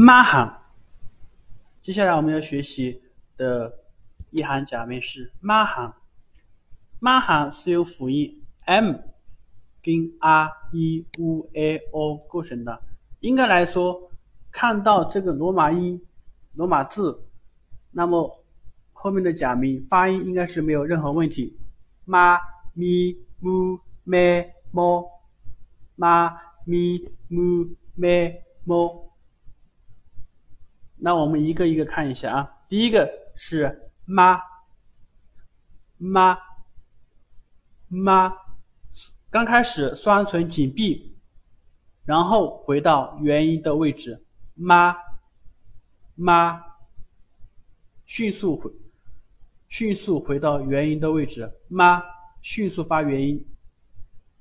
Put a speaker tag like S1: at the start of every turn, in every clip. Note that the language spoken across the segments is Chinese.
S1: 马行。接下来我们要学习的一行假名是马行。马行是由辅音 m 跟 r、e、u、a、o 构成的。应该来说，看到这个罗马音、罗马字，那么后面的假名发音应该是没有任何问题。妈、咪、mu、咩、么。妈、咪、mu、咩、么。那我们一个一个看一下啊。第一个是妈、妈、妈，刚开始双唇紧闭，然后回到元音的位置，妈、妈，迅速回，迅速回到元音的位置，妈，迅速发元音。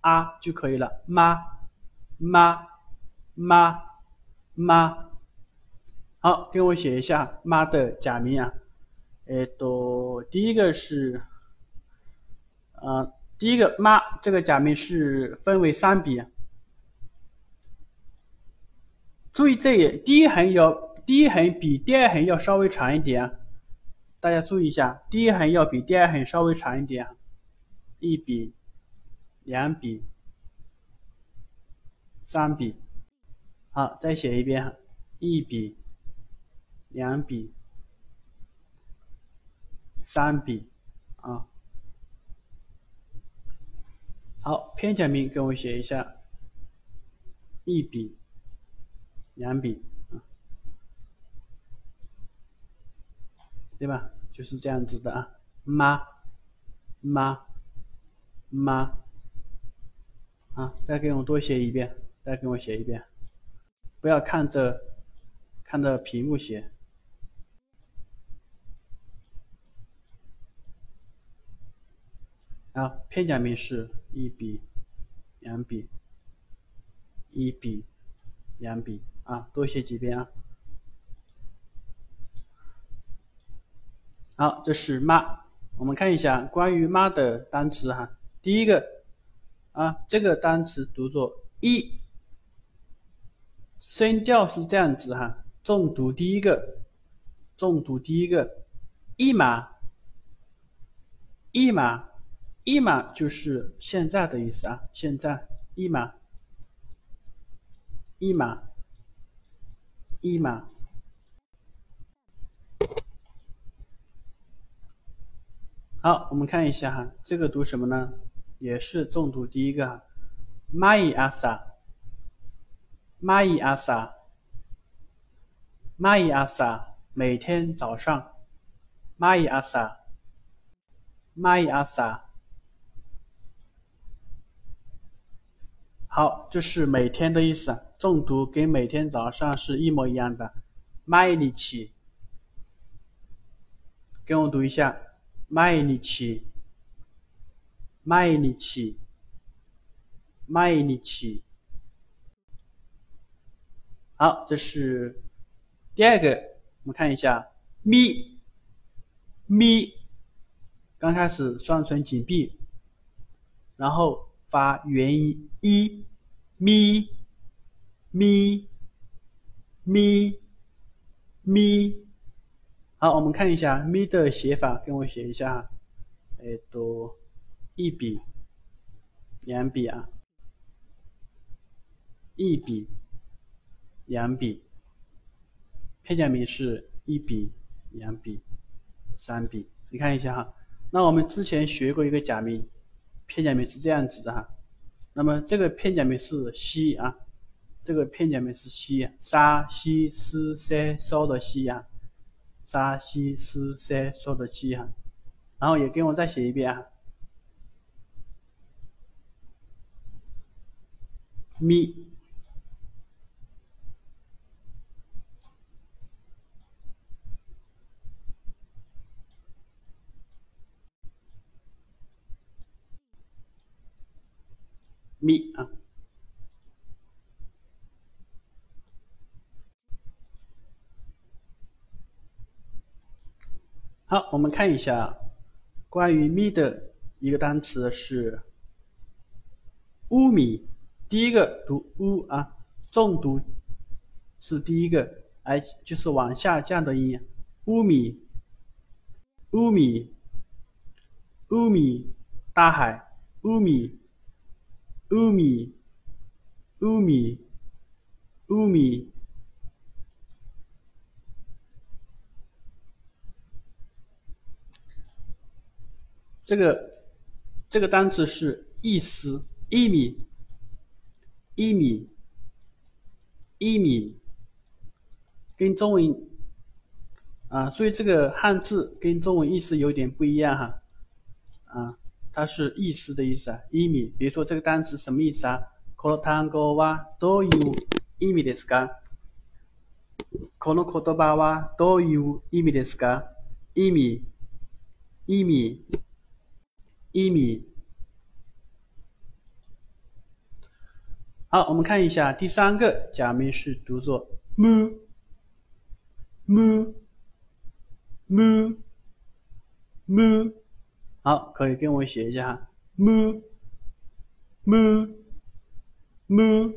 S1: 啊就可以了，妈。妈。妈。妈，好，跟我写一下妈的假名啊，哎，都第一个是，呃，第一个妈这个假名是分为三笔，注意这里第一横要第一横比第二横要稍微长一点，大家注意一下，第一横要比第二横稍微长一点，一笔。两笔，三笔，好，再写一遍，一笔，两笔，三笔，啊，好，片假名跟我写一下，一笔，两笔，对吧？就是这样子的啊，妈，妈，妈。啊，再给我多写一遍，再给我写一遍，不要看着看着屏幕写。啊，片假名是一笔、两笔、一笔、两笔啊，多写几遍啊。好，这是妈，我们看一下关于妈的单词哈，第一个。啊，这个单词读作一，声调是这样子哈，重读第一个，重读第一个，一码，一码，一码就是现在的意思啊，现在一码，一码，一码。好，我们看一下哈，这个读什么呢？也是重读第一个，mai asa，mai asa，mai asa，每天早上，mai asa，mai asa，好，这是每天的意思，重读跟每天早上是一模一样的，mai ni chi，跟我读一下，mai ni chi。毎日，毎日。好，这是第二个，我们看一下，咪，咪，刚开始双唇紧闭，然后发元音一，咪，咪，咪，咪。好，我们看一下咪的写法，跟我写一下，哎，都。一笔，两笔啊，一笔，两笔，片假名是一笔、两笔、三笔。你看一下哈，那我们之前学过一个假名，片假名是这样子的哈。那么这个片假名是西啊，这个片假名是西，沙西斯塞嗦的西啊，沙西斯塞嗦的西哈。然后也跟我再写一遍啊。咪，咪啊，好，我们看一下关于咪的一个单词是乌米。第一个读乌啊，重读是第一个哎，就是往下降的音，乌米，乌米，乌米，大海，乌米，乌米，乌米，乌米。这个这个单词是意思一米一米一米，跟中文啊，所以这个汉字跟中文意思有点不一样哈啊，它是意思的意思啊一米，比如说这个单词什么意思啊？この単語はどういう意味ですか？この言葉はどういう意味ですか？意味意味。一米。好，我们看一下第三个假名是读作 mu mu mu mu。 好，可以跟我写一下。哈，mu mu mu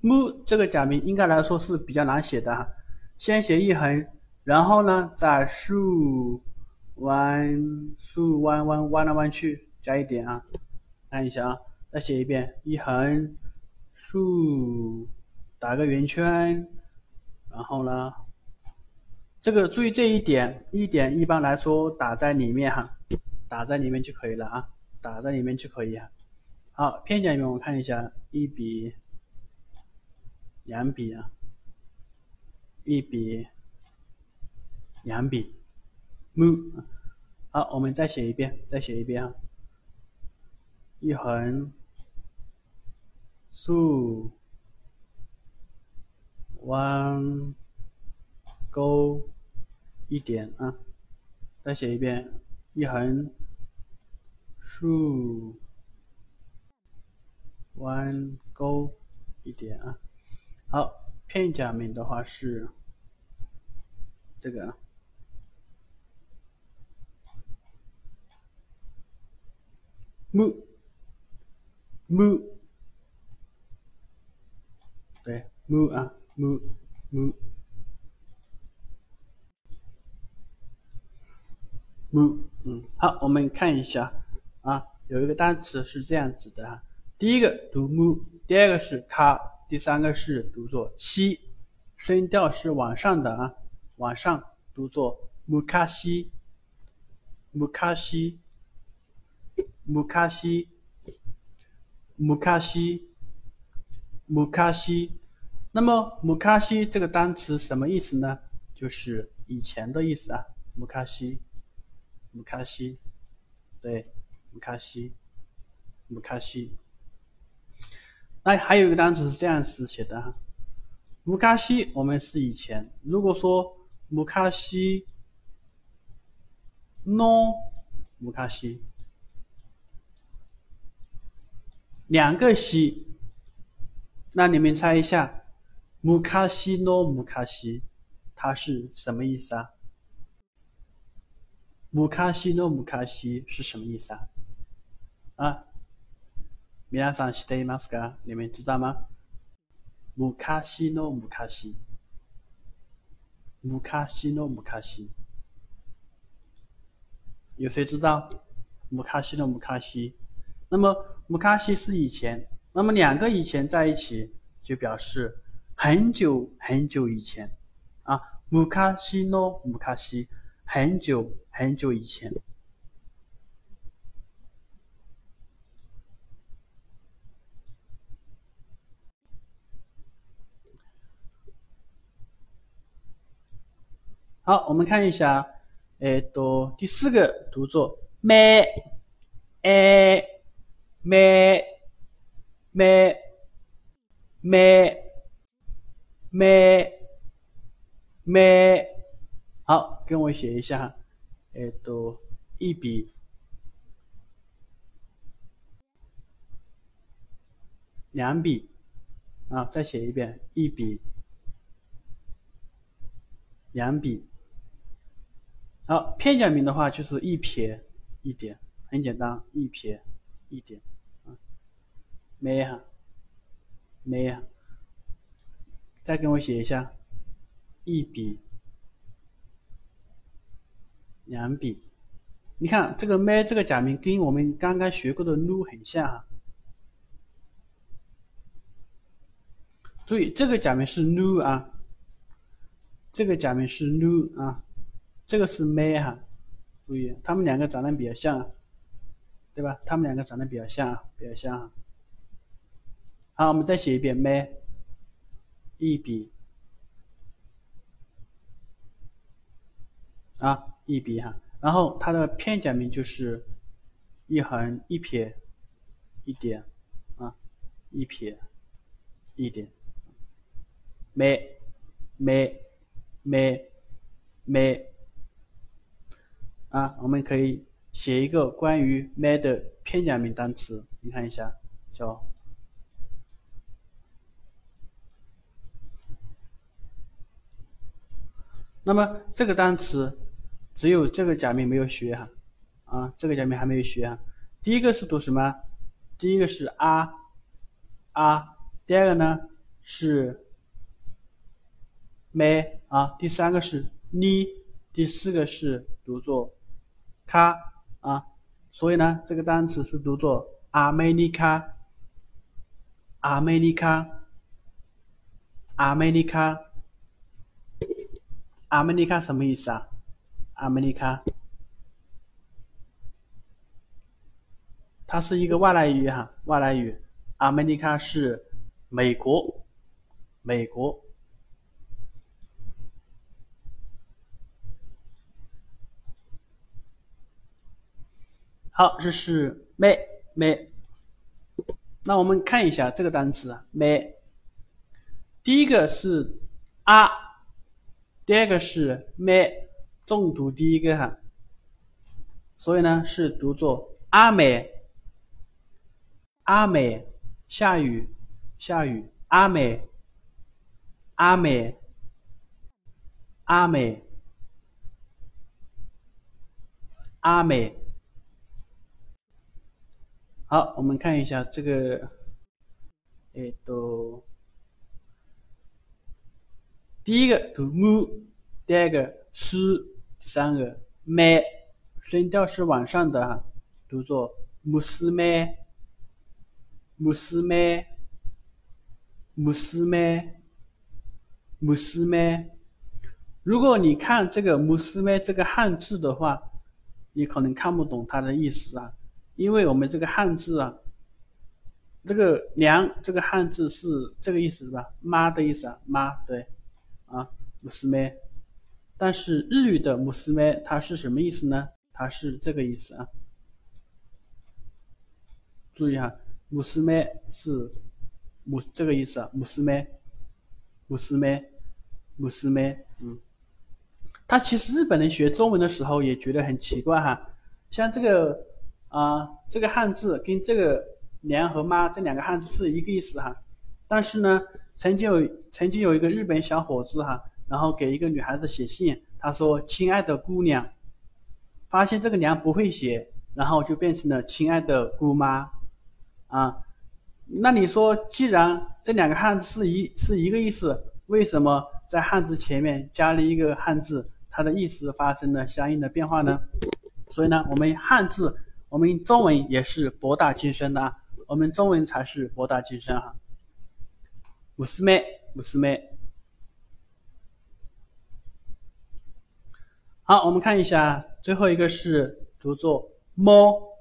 S1: mu 这个假名应该来说是比较难写的哈，先写一横，然后呢再竖。弯竖弯弯弯来弯去，加一点啊，看一下啊，再写一遍，一横竖打个圆圈，然后呢，这个注意这一点，一点一般来说打在里面哈，打在里面就可以了啊，打在里面就可以啊。好，片甲里面我看一下，一笔两笔啊，一笔两笔。mu，好，我们再写一遍，再写一遍啊，一横，竖，弯，勾，一点啊，再写一遍，一横，竖，弯，钩，一点啊，好，片假名的话是这个。mu mu 对木啊 mu mu mu 嗯好我们看一下啊有一个单词是这样子的哈第一个读 mu 第二个是卡第三个是读作西声调是往上的啊往上读作 mukashi mukashi 木卡西，木卡西，木卡西。那么木卡西这个单词什么意思呢？就是以前的意思啊。木卡西，姆卡西，对，姆卡西，姆卡西。那还有一个单词是这样子写的哈，姆卡西我们是以前。如果说姆卡西，no，木卡西。两个西，那你们猜一下，姆卡西诺姆卡西，它是什么意思啊？木卡西诺木卡西是什么意思啊？啊，皆さん知っていますか？你们知道吗？木卡西诺木卡西，木卡西诺木卡西，有谁知道？木卡西诺木卡西。那么木卡西是以前，那么两个以前在一起就表示很久很久以前啊，木卡西诺木卡西，很久 很久以前。好，我们看一下，哎，读第四个读作咩，哎。咩咩咩咩咩，好，跟我写一下哈，哎，都一笔两笔啊，再写一遍，一笔两笔。好，片假名的话就是一撇一点，很简单，一撇一点啊。没呀，没呀，再给我写一下，一笔，两笔。你看这个 “may” 这个假名跟我们刚刚学过的 “nu” 很像啊。注意这个假名是 “nu” 啊，这个假名是 “nu” 啊，这个是 “may” 哈。注意，他们两个长得比较像，对吧？他们两个长得比较像，比较像。啊好，我们再写一遍 “may”，一笔，啊，一笔哈。然后它的片假名就是一横一撇一点啊，一撇一点，may may may may 啊，我们可以写一个关于 may 的片假名单词，你看一下，叫，那么这个单词。只有这个假名没有学哈，啊，这个假名还没有学哈。第一个是读什么？第一个是啊啊，第二个呢是没啊，第三个是你，第四个是读作卡啊，所以呢这个单词是读作阿美尼卡，阿美尼卡，阿美尼卡，阿美尼卡什么意思啊？阿美尼卡，它是一个外来语哈，外来语。阿美尼卡是美国，美国。好，这是 may may。那我们看一下这个单词美第一个是啊，第二个是美。重读第一个哈，所以呢是读作阿美，阿美下雨。下雨。阿美，阿美，阿美，阿美。好，我们看一下这个，哎都，第一个读木，第二个是。三个麦声调是往上的哈，读作姆斯麦，姆斯麦，姆斯麦，姆斯麦。如果你看这个姆斯麦这个汉字的话，你可能看不懂它的意思啊，因为我们这个汉字啊，这个娘这个汉字是这个意思是吧？妈的意思啊，妈对啊，姆斯麦。但是日语的“姆斯梅”它是什么意思呢？它是这个意思啊。注意哈，“姆斯梅”是“姆”这个意思啊，“姆斯梅”，“姆斯梅”，“姆斯梅”。嗯，他其实日本人学中文的时候也觉得很奇怪哈，像这个啊这个汉字跟这个“娘”和“妈”这两个汉字是一个意思哈，但是呢，曾经有曾经有一个日本小伙子哈。然后给一个女孩子写信，他说：“亲爱的姑娘。”发现这个娘不会写，然后就变成了“亲爱的姑妈”。啊，那你说，既然这两个汉字是一是一个意思，为什么在汉字前面加了一个汉字，它的意思发生了相应的变化呢？所以呢，我们汉字，我们中文也是博大精深的啊，我们中文才是博大精深哈。五四妹，五四妹。好，我们看一下最后一个是读作摸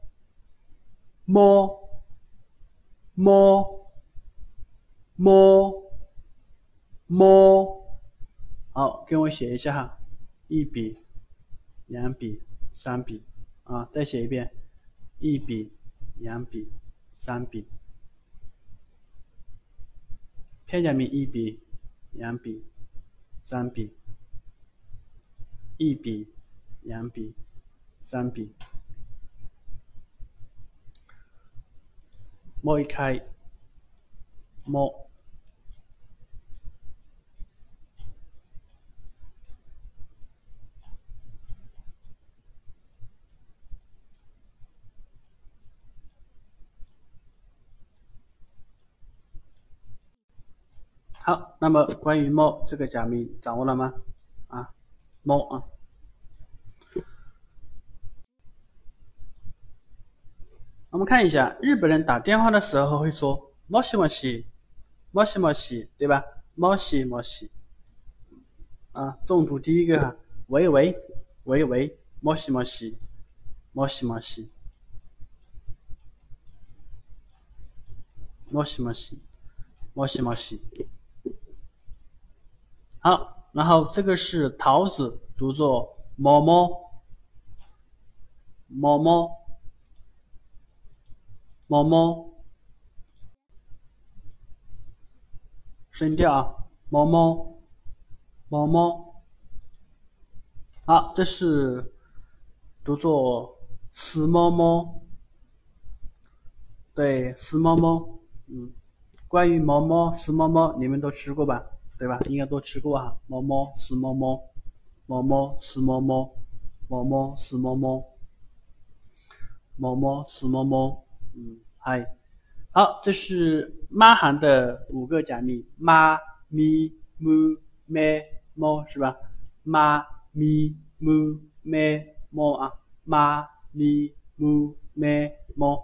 S1: 摸摸摸摸，好，跟我写一下哈，一笔、两笔、三笔啊，再写一遍，一笔、两笔、三笔，片假名一笔、两笔、三笔。一笔、两笔、三笔，摸一开，摸。好，那么关于猫这个假名掌握了吗？啊，猫啊。我们看一下，日本人打电话的时候会说“もしもし”，“もしもし”，对吧？“もしもし”。啊，重读第一个哈，喂喂喂喂，“もしもし”，“もしもし”，“もしもし”，“もしもし”。好， 然后这个是桃子，读作“么么”，“么么”。么么，声调啊，么么，么么，好，这是读作死么么，对，死么么，嗯，关于么么、死么么，你们都吃过吧？对吧？应该都吃过哈，么么、死么么，么么、死么么，么么、死么么，么么、死么么。嗯，嗨，好，这是妈行的五个假名，妈咪木咩么是吧？妈咪木咩么啊？妈咪木咩么？